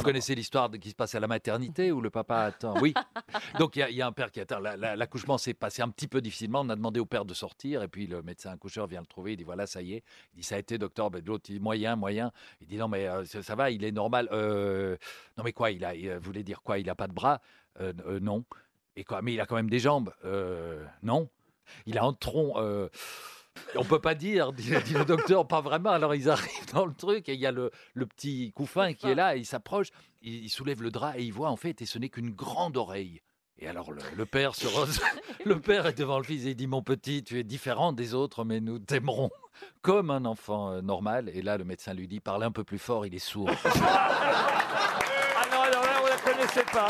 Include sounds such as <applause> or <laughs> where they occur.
Vous connaissez l'histoire qui se passe à la maternité où le papa attend? Oui. Donc il y a- un père qui attend. La- la- L'accouchement s'est passé un petit peu difficilement. On a demandé au père de sortir et puis le médecin accoucheur vient le trouver. Il dit voilà, ça y est. Il dit ça a été, docteur. Ben, L'autre moyen, moyen. Il dit non, mais euh, ça, va, il est normal. Euh, non, mais quoi Il a, euh, voulait dire quoi? Il a pas de bras? Non. Et quoi? Mais il a quand même des jambes? Non. Il a un tronc. On peut pas dire, dit, dit le docteur, pas vraiment. Alors ils arrivent dans le truc et il y a le, le petit couffin qui est là, et il s'approche, il, il soulève le drap et il voit en fait, et ce n'est qu'une grande oreille. Et alors le, le père se rose- <laughs> le père est devant le fils et il dit mon petit, tu es différent des autres, mais nous t'aimerons comme un enfant euh, normal. Et là le médecin lui dit parlez un peu plus fort, il est sourd. <laughs> Ah non, alors là, on la connaissait pas.